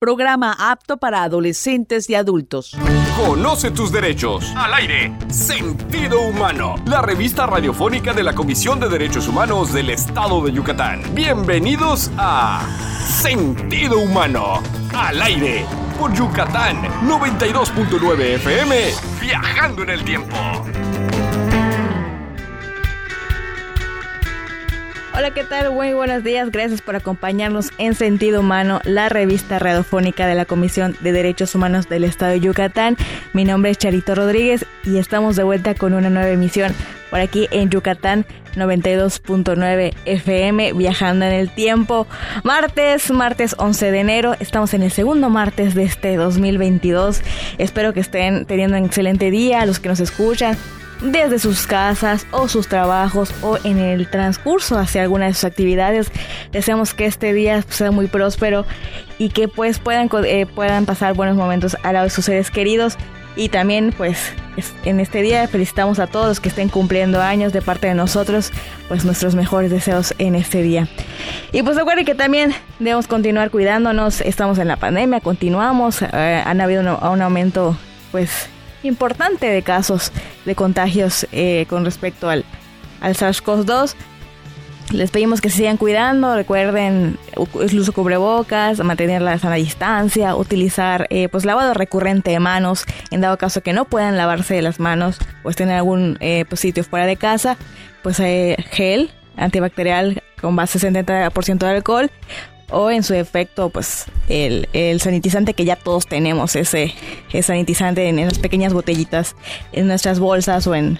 programa apto para adolescentes y adultos. Conoce tus derechos. Al aire. Sentido Humano. La revista radiofónica de la Comisión de Derechos Humanos del Estado de Yucatán. Bienvenidos a Sentido Humano. Al aire. Por Yucatán 92.9 FM. Viajando en el tiempo. Hola, ¿qué tal? Muy buenos días. Gracias por acompañarnos en Sentido Humano, la revista radiofónica de la Comisión de Derechos Humanos del Estado de Yucatán. Mi nombre es Charito Rodríguez y estamos de vuelta con una nueva emisión por aquí en Yucatán 92.9 FM, viajando en el tiempo. Martes, martes 11 de enero, estamos en el segundo martes de este 2022. Espero que estén teniendo un excelente día, los que nos escuchan desde sus casas o sus trabajos o en el transcurso hacia alguna de sus actividades. Deseamos que este día sea muy próspero y que pues puedan, eh, puedan pasar buenos momentos al lado de sus seres queridos. Y también pues en este día felicitamos a todos los que estén cumpliendo años de parte de nosotros, pues nuestros mejores deseos en este día. Y pues recuerden que también debemos continuar cuidándonos, estamos en la pandemia, continuamos, eh, han habido un aumento pues importante de casos de contagios eh, con respecto al, al SARS-CoV-2. Les pedimos que se sigan cuidando, recuerden el uso cubrebocas, mantener la sana distancia, utilizar eh, pues lavado recurrente de manos, en dado caso que no puedan lavarse las manos o estén en algún eh, pues, sitio fuera de casa, pues gel antibacterial con base 70% de alcohol o en su efecto pues el, sanitizante que ya todos tenemos, ese, sanitizante en, las pequeñas botellitas en nuestras bolsas o en,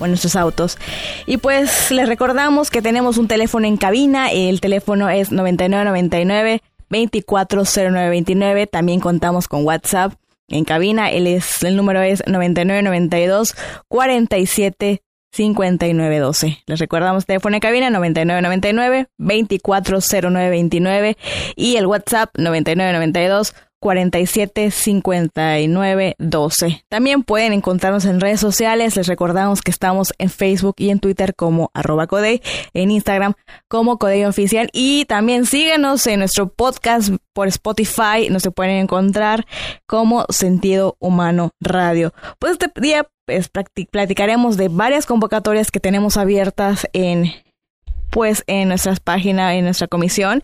nuestros autos. Y pues les recordamos que tenemos un teléfono en cabina, el teléfono es 9999 240929, también contamos con WhatsApp en cabina, el, es, el número es 9992 47 5912. Les recordamos teléfono de cabina 9999 240929 y el WhatsApp 9992 475912. También pueden encontrarnos en redes sociales. Les recordamos que estamos en Facebook y en Twitter como arroba Codey, en Instagram como Codey Oficial y también síguenos en nuestro podcast por Spotify. Nos se pueden encontrar como Sentido Humano Radio. Pues este día pues, platicaremos de varias convocatorias que tenemos abiertas en pues en nuestras páginas, en nuestra comisión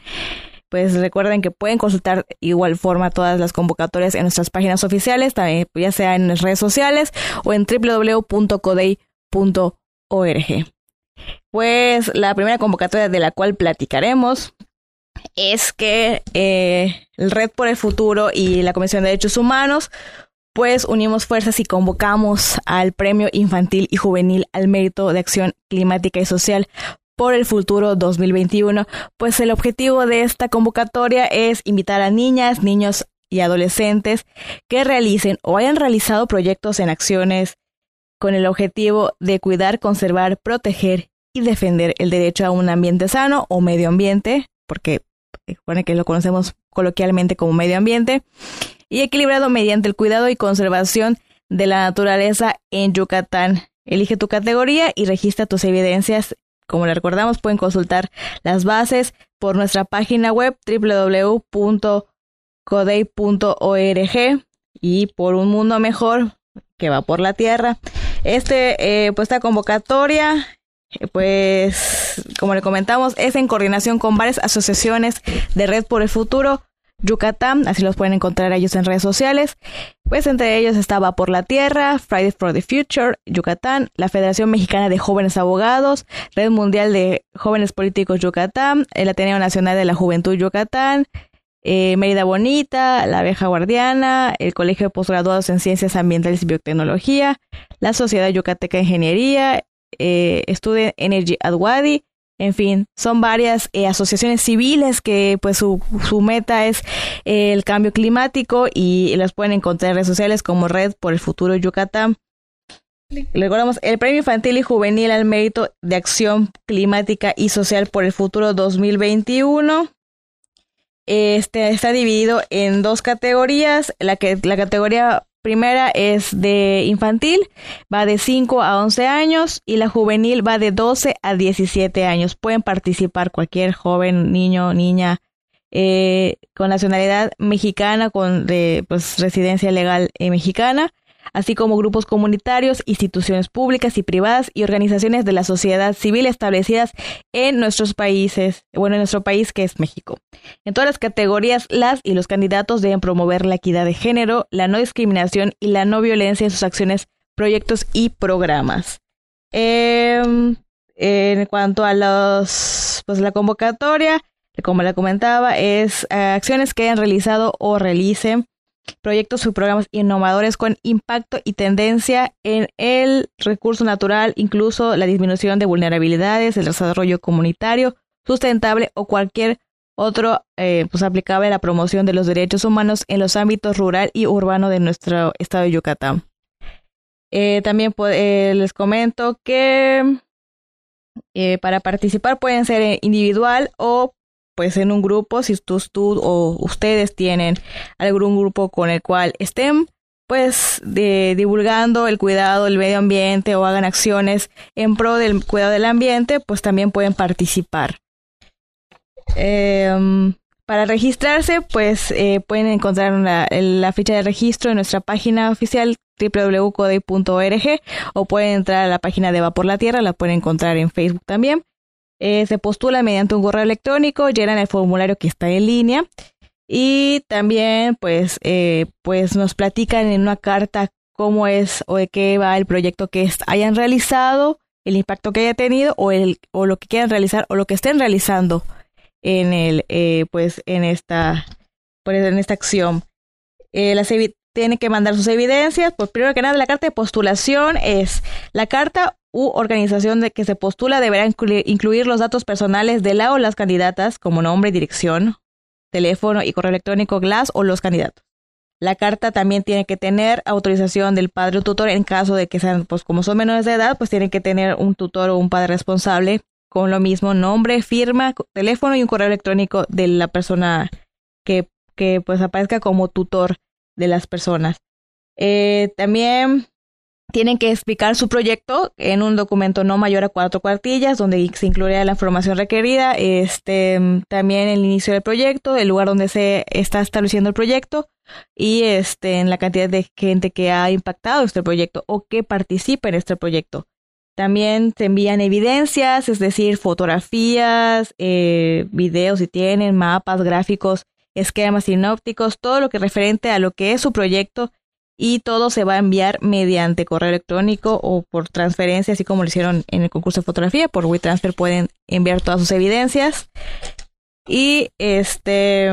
pues recuerden que pueden consultar igual forma todas las convocatorias en nuestras páginas oficiales, también ya sea en las redes sociales o en www.codey.org. Pues la primera convocatoria de la cual platicaremos es que eh, el Red por el Futuro y la Comisión de Derechos Humanos pues unimos fuerzas y convocamos al Premio Infantil y Juvenil al Mérito de Acción Climática y Social por el futuro 2021, pues el objetivo de esta convocatoria es invitar a niñas, niños y adolescentes que realicen o hayan realizado proyectos en acciones con el objetivo de cuidar, conservar, proteger y defender el derecho a un ambiente sano o medio ambiente, porque supone que lo conocemos coloquialmente como medio ambiente, y equilibrado mediante el cuidado y conservación de la naturaleza en Yucatán. Elige tu categoría y registra tus evidencias como le recordamos, pueden consultar las bases por nuestra página web www.codey.org y por un mundo mejor que va por la tierra. Este, eh, pues esta convocatoria, eh, pues como le comentamos, es en coordinación con varias asociaciones de Red por el Futuro, Yucatán, así los pueden encontrar ellos en redes sociales. Pues entre ellos estaba Por la Tierra, Fridays for the Future, Yucatán, la Federación Mexicana de Jóvenes Abogados, Red Mundial de Jóvenes Políticos Yucatán, el Ateneo Nacional de la Juventud Yucatán, eh, Mérida Bonita, la Abeja Guardiana, el Colegio de Postgraduados en Ciencias Ambientales y Biotecnología, la Sociedad Yucateca de Ingeniería, eh, Student Energy Adwadi, en fin, son varias eh, asociaciones civiles que pues su, su meta es eh, el cambio climático y las pueden encontrar en redes sociales como Red por el Futuro Yucatán. Recordamos el Premio Infantil y Juvenil al Mérito de Acción Climática y Social por el Futuro 2021. Este está dividido en dos categorías. La, que, la categoría primera es de infantil, va de 5 a 11 años y la juvenil va de 12 a 17 años. Pueden participar cualquier joven, niño, niña eh, con nacionalidad mexicana, con pues, residencia legal eh, mexicana, así como grupos comunitarios, instituciones públicas y privadas y organizaciones de la sociedad civil establecidas en nuestros países, bueno, en nuestro país que es México. En todas las categorías, las y los candidatos deben promover la equidad de género, la no discriminación y la no violencia en sus acciones, proyectos y programas. Em, en cuanto a los, pues la convocatoria, como la comentaba, es eh, acciones que hayan realizado o realicen proyectos y programas innovadores con impacto y tendencia en el recurso natural, incluso la disminución de vulnerabilidades, el desarrollo comunitario, sustentable o cualquier otro eh, pues aplicable a la promoción de los derechos humanos en los ámbitos rural y urbano de nuestro estado de Yucatán. Eh, también eh, les comento que para participar pueden ser individual o pues en un grupo, si tú, tú o ustedes tienen algún grupo con el cual estén pues de, divulgando el cuidado del medio ambiente o hagan acciones en pro del cuidado del ambiente, pues también pueden participar. Em, para registrarse, pues eh, pueden encontrar la ficha de registro en nuestra página oficial www.codey.org o pueden entrar a la página de Va por la Tierra, la pueden encontrar en Facebook también. Eh, se postula mediante un correo electrónico, llenan el formulario que está en línea y también pues, eh, pues nos platican en una carta cómo es o de qué va el proyecto que hayan realizado, el impacto que haya tenido o, el, o lo que quieran realizar o lo que estén realizando en el eh, pues en esta pues, en esta acción. las tienen que mandar sus evidencias. Pues primero que nada, la carta de postulación es la carta u organización de que se postula deberá incluir, los datos personales de la o las candidatas como nombre, dirección, teléfono y correo electrónico GLAS o los candidatos. La carta también tiene que tener autorización del padre o tutor en caso de que sean, pues como son menores de edad, pues tienen que tener un tutor o un padre responsable con lo mismo nombre, firma, teléfono y un correo electrónico de la persona que, que pues aparezca como tutor de las personas. Eh, también tienen que explicar su proyecto en un documento no mayor a cuatro cuartillas, donde se incluirá la información requerida, este, también el inicio del proyecto, el lugar donde se está estableciendo el proyecto y este, en la cantidad de gente que ha impactado este proyecto o que participa en este proyecto. También se envían evidencias, es decir, fotografías, eh, videos si tienen, mapas, gráficos, esquemas sinópticos, todo lo que referente a lo que es su proyecto y todo se va a enviar mediante correo electrónico o por transferencia, así como lo hicieron en el concurso de fotografía. Por WeTransfer pueden enviar todas sus evidencias. Y este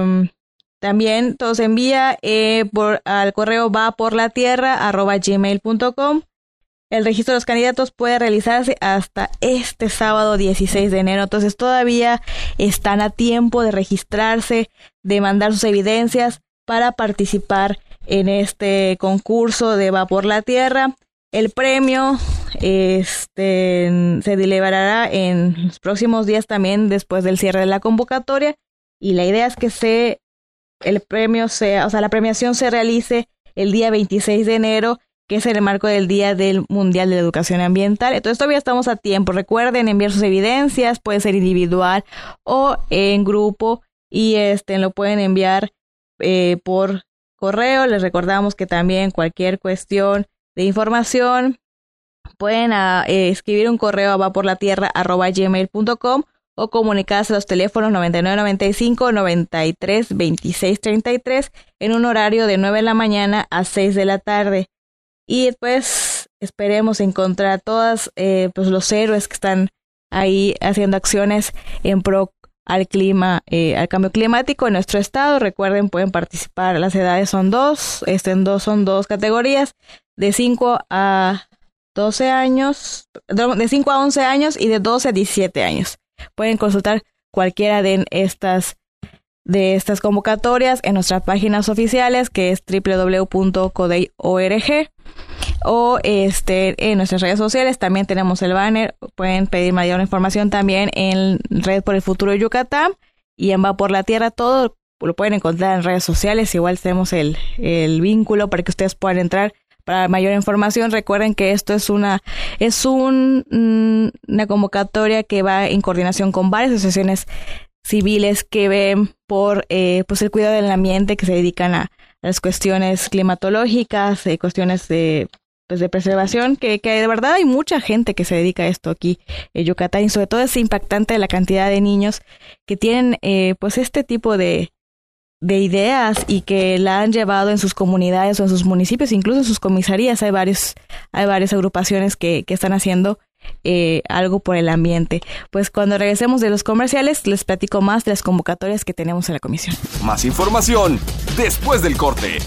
también todo se envía eh, por, al correo va por la tierra arroba gmail.com. El registro de los candidatos puede realizarse hasta este sábado 16 de enero. Entonces todavía están a tiempo de registrarse, de mandar sus evidencias para participar en este concurso de Va por la Tierra. El premio este, se deliberará en los próximos días también después del cierre de la convocatoria y la idea es que se el premio sea, o sea, la premiación se realice el día 26 de enero, que es en el marco del Día del Mundial de la Educación Ambiental. Entonces todavía estamos a tiempo. Recuerden enviar sus evidencias, puede ser individual o en grupo y este lo pueden enviar eh, por correo. Les recordamos que también cualquier cuestión de información pueden ah, eh, escribir un correo a vaporlatierra.gmail.com o comunicarse a los teléfonos 9995 93 26 33 en un horario de 9 de la mañana a 6 de la tarde. Y después esperemos encontrar a todos eh, pues los héroes que están ahí haciendo acciones en pro al clima, eh, al cambio climático en nuestro estado. Recuerden, pueden participar. Las edades son dos, este, en dos son dos categorías, de 5 a 12 años, de 5 a 11 años y de 12 a 17 años. Pueden consultar cualquiera de estas de estas convocatorias en nuestras páginas oficiales que es www.codey.org o este en nuestras redes sociales. También tenemos el banner. Pueden pedir mayor información también en Red por el Futuro de Yucatán y en Va por la Tierra. Todo lo pueden encontrar en redes sociales. Igual tenemos el, el vínculo para que ustedes puedan entrar para mayor información. Recuerden que esto es una es un, mm, una convocatoria que va en coordinación con varias asociaciones civiles que ven por eh, pues el cuidado del ambiente, que se dedican a, las cuestiones climatológicas, eh, cuestiones de pues de preservación, que, que, de verdad hay mucha gente que se dedica a esto aquí en Yucatán y sobre todo es impactante la cantidad de niños que tienen eh, pues este tipo de, de ideas y que la han llevado en sus comunidades o en sus municipios, incluso en sus comisarías. Hay varios, hay varias agrupaciones que, que están haciendo eh, algo por el ambiente. Pues cuando regresemos de los comerciales, les platico más de las convocatorias que tenemos en la comisión. Más información después del corte.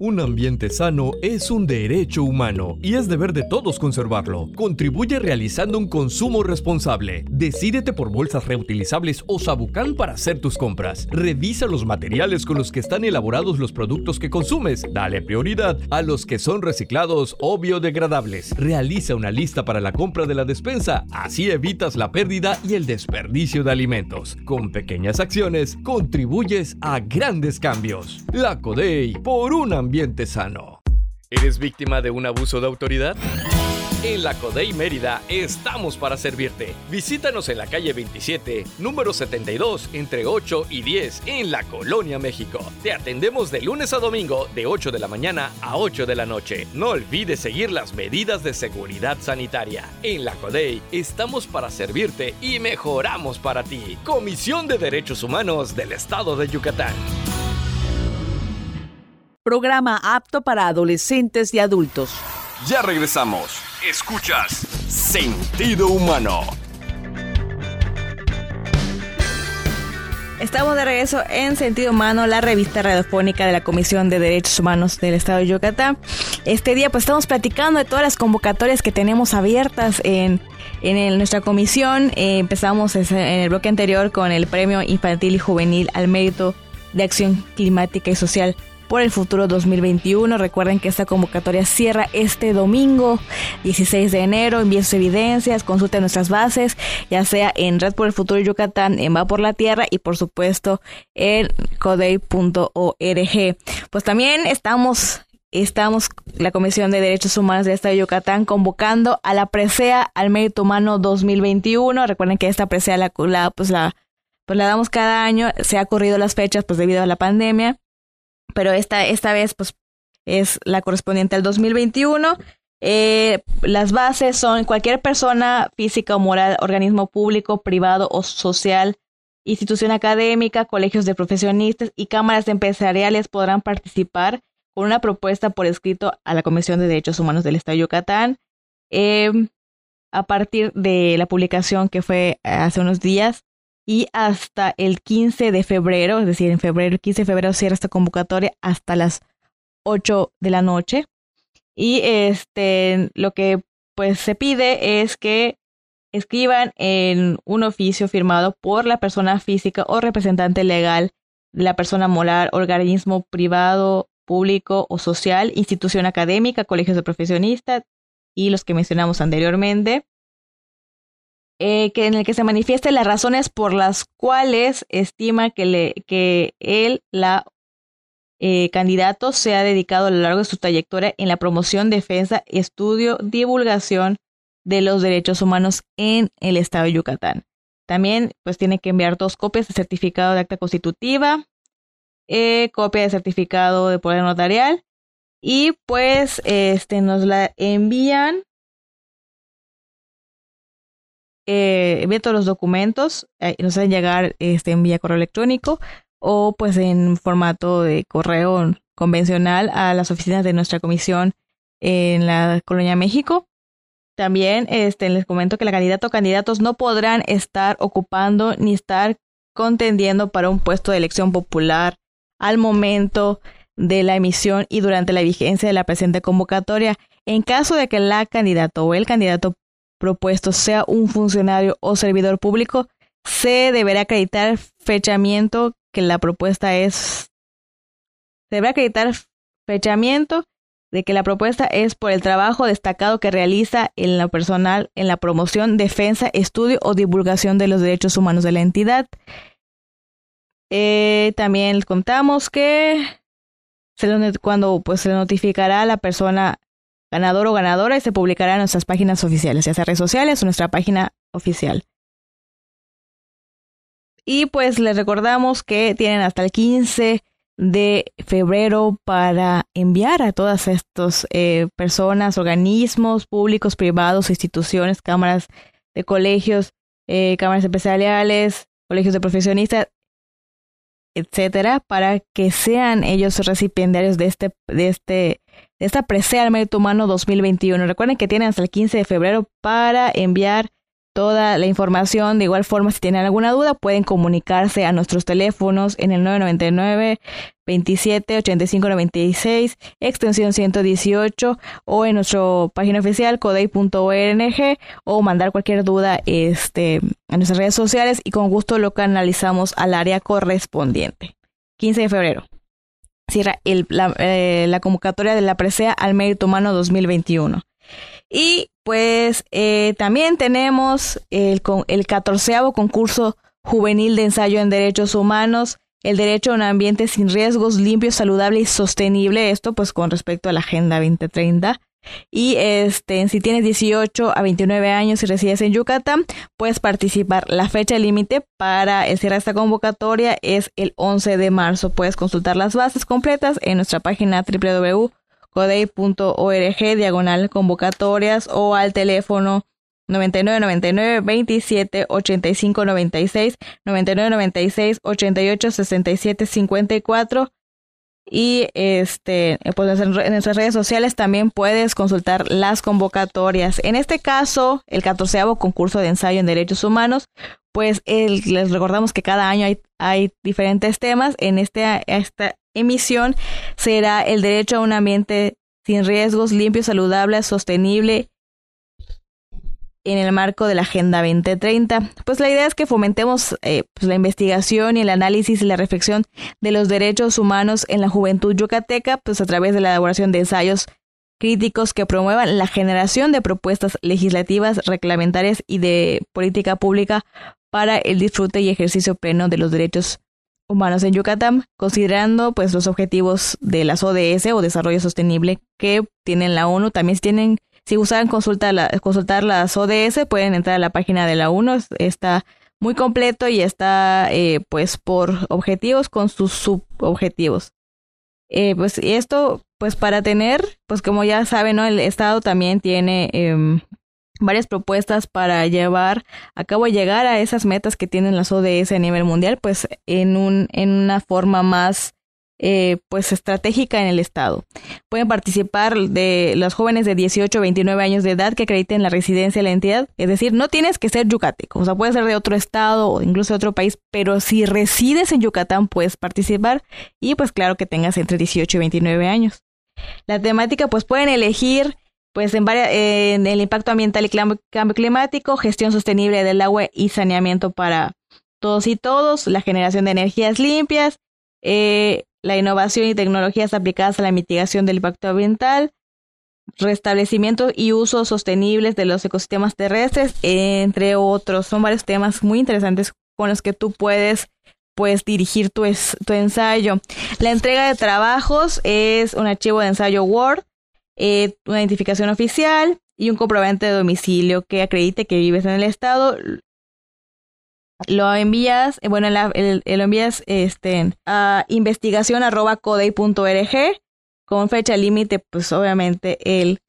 Un ambiente sano es un derecho humano y es deber de todos conservarlo. Contribuye realizando un consumo responsable. Decídete por bolsas reutilizables o sabucán para hacer tus compras. Revisa los materiales con los que están elaborados los productos que consumes. Dale prioridad a los que son reciclados o biodegradables. Realiza una lista para la compra de la despensa. Así evitas la pérdida y el desperdicio de alimentos. Con pequeñas acciones contribuyes a grandes cambios. La Por un ambiente sano. ¿Eres víctima de un abuso de autoridad? En la CODEI Mérida estamos para servirte. Visítanos en la calle 27, número 72, entre 8 y 10, en la Colonia México. Te atendemos de lunes a domingo, de 8 de la mañana a 8 de la noche. No olvides seguir las medidas de seguridad sanitaria. En la CODEI estamos para servirte y mejoramos para ti. Comisión de Derechos Humanos del Estado de Yucatán programa apto para adolescentes y adultos. Ya regresamos. Escuchas Sentido Humano. Estamos de regreso en Sentido Humano, la revista radiofónica de la Comisión de Derechos Humanos del Estado de Yucatán. Este día pues estamos platicando de todas las convocatorias que tenemos abiertas en, en nuestra comisión. Eh, empezamos en el bloque anterior con el Premio Infantil y Juvenil al Mérito de Acción Climática y Social por el futuro 2021. Recuerden que esta convocatoria cierra este domingo 16 de enero. Envíen sus evidencias, consulten nuestras bases, ya sea en Red por el Futuro Yucatán, en Va por la Tierra y por supuesto en codey.org. Pues también estamos estamos, la Comisión de Derechos Humanos de Estado de Yucatán, convocando a la presea al Mérito Humano 2021. Recuerden que esta presea la, pues la, pues la damos cada año. Se ha corrido las fechas pues debido a la pandemia pero esta, esta vez pues es la correspondiente al 2021. Eh, las bases son cualquier persona física o moral, organismo público, privado o social, institución académica, colegios de profesionistas y cámaras empresariales podrán participar con una propuesta por escrito a la Comisión de Derechos Humanos del Estado de Yucatán. Em, a partir de la publicación que fue hace unos días, y hasta el 15 de febrero, es decir, en febrero, el 15 de febrero cierra esta convocatoria hasta las 8 de la noche. Y este, lo que pues se pide es que escriban en un oficio firmado por la persona física o representante legal de la persona moral, organismo privado, público o social, institución académica, colegios de profesionistas y los que mencionamos anteriormente, eh, que en el que se manifiesten las razones por las cuales estima que, le, que él, la eh, candidato, se ha dedicado a lo largo de su trayectoria en la promoción, defensa, estudio, divulgación de los derechos humanos en el estado de Yucatán. También, pues, tiene que enviar dos copias de certificado de acta constitutiva, eh, copia de certificado de poder notarial y, pues, este, nos la envían eh, todos los documentos, eh, nos hacen llegar este, en vía correo electrónico o pues en formato de correo convencional a las oficinas de nuestra comisión en la Colonia México. También este, les comento que la candidato o candidatos no podrán estar ocupando ni estar contendiendo para un puesto de elección popular al momento de la emisión y durante la vigencia de la presente convocatoria. En caso de que la candidato o el candidato propuesto sea un funcionario o servidor público, se deberá acreditar fechamiento que la propuesta es. Se deberá acreditar fechamiento de que la propuesta es por el trabajo destacado que realiza en lo personal en la promoción, defensa, estudio o divulgación de los derechos humanos de la entidad. Eh, también contamos que cuando pues, se notificará a la persona ganador o ganadora y se publicará en nuestras páginas oficiales, ya sea redes sociales o nuestra página oficial. Y pues les recordamos que tienen hasta el 15 de febrero para enviar a todas estas eh, personas, organismos públicos, privados, instituciones, cámaras de colegios, eh, cámaras empresariales, colegios de profesionistas, etcétera, para que sean ellos recipiendarios de este, de este, esta presea al mérito humano 2021. Recuerden que tienen hasta el 15 de febrero para enviar toda la información. De igual forma, si tienen alguna duda, pueden comunicarse a nuestros teléfonos en el 999 27 85 96, extensión 118 o en nuestra página oficial codey.org o mandar cualquier duda este, a nuestras redes sociales y con gusto lo canalizamos al área correspondiente. 15 de febrero. Cierra eh, la convocatoria de la presea al mérito humano 2021. Y pues eh, también tenemos el, el 14 concurso juvenil de ensayo en derechos humanos, el derecho a un ambiente sin riesgos, limpio, saludable y sostenible, esto pues con respecto a la Agenda 2030. Y este, si tienes 18 a 29 años y resides en Yucatán, puedes participar. La fecha límite para el esta convocatoria es el 11 de marzo. Puedes consultar las bases completas en nuestra página www codey.org diagonal convocatorias o al teléfono 99 99 27 85 96 99 96 88 67 54 y este pues en nuestras redes sociales también puedes consultar las convocatorias. En este caso, el 14 concurso de ensayo en derechos humanos, pues les recordamos que cada año hay, hay diferentes temas. En este, esta emisión será el derecho a un ambiente sin riesgos, limpio, saludable, sostenible en el marco de la Agenda 2030. Pues la idea es que fomentemos eh, pues la investigación y el análisis y la reflexión de los derechos humanos en la juventud yucateca, pues a través de la elaboración de ensayos críticos que promuevan la generación de propuestas legislativas, reglamentarias y de política pública para el disfrute y ejercicio pleno de los derechos humanos en Yucatán, considerando pues los objetivos de las ODS o desarrollo sostenible que tienen la ONU. También tienen, si gustan consultar, la, consultar las ODS, pueden entrar a la página de la ONU. Está muy completo y está eh, pues por objetivos con sus subobjetivos. Eh, pues esto, pues para tener, pues como ya saben, ¿no? El Estado también tiene eh, varias propuestas para llevar a cabo llegar a esas metas que tienen las ODS a nivel mundial, pues en, un, en una forma más eh, pues estratégica en el Estado. Pueden participar de los jóvenes de 18 a 29 años de edad que acrediten la residencia de la entidad, es decir, no tienes que ser yucateco, o sea, puedes ser de otro estado o incluso de otro país, pero si resides en Yucatán puedes participar y pues claro que tengas entre 18 y 29 años. La temática pues pueden elegir pues en, en el impacto ambiental y cambio climático, gestión sostenible del agua y saneamiento para todos y todos, la generación de energías limpias, eh, la innovación y tecnologías aplicadas a la mitigación del impacto ambiental, restablecimiento y uso sostenibles de los ecosistemas terrestres, entre otros. Son varios temas muy interesantes con los que tú puedes pues dirigir tu, tu ensayo. La entrega de trabajos es un archivo de ensayo Word eh, una identificación oficial y un comprobante de domicilio que acredite que vives en el estado. Lo envías, eh, bueno, lo envías este, a investigación arroba con fecha límite, pues obviamente el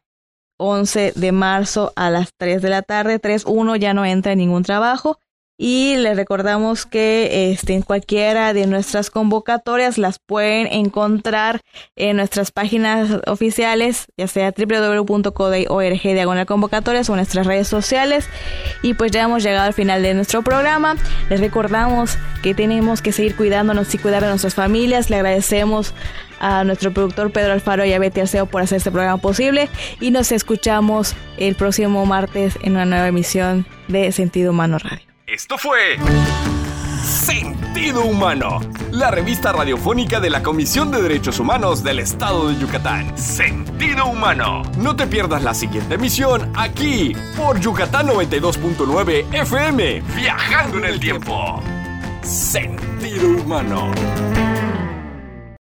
11 de marzo a las 3 de la tarde, 3.1 ya no entra en ningún trabajo y les recordamos que este, en cualquiera de nuestras convocatorias las pueden encontrar en nuestras páginas oficiales, ya sea www.codey.org diagonal convocatorias o nuestras redes sociales. Y pues ya hemos llegado al final de nuestro programa. Les recordamos que tenemos que seguir cuidándonos y cuidar de nuestras familias. Le agradecemos a nuestro productor Pedro Alfaro y a Betty Arceo por hacer este programa posible. Y nos escuchamos el próximo martes en una nueva emisión de Sentido Humano Radio. Esto fue Sentido Humano, la revista radiofónica de la Comisión de Derechos Humanos del Estado de Yucatán. Sentido Humano. No te pierdas la siguiente emisión aquí por Yucatán 92.9 FM, viajando en el tiempo. Sentido Humano.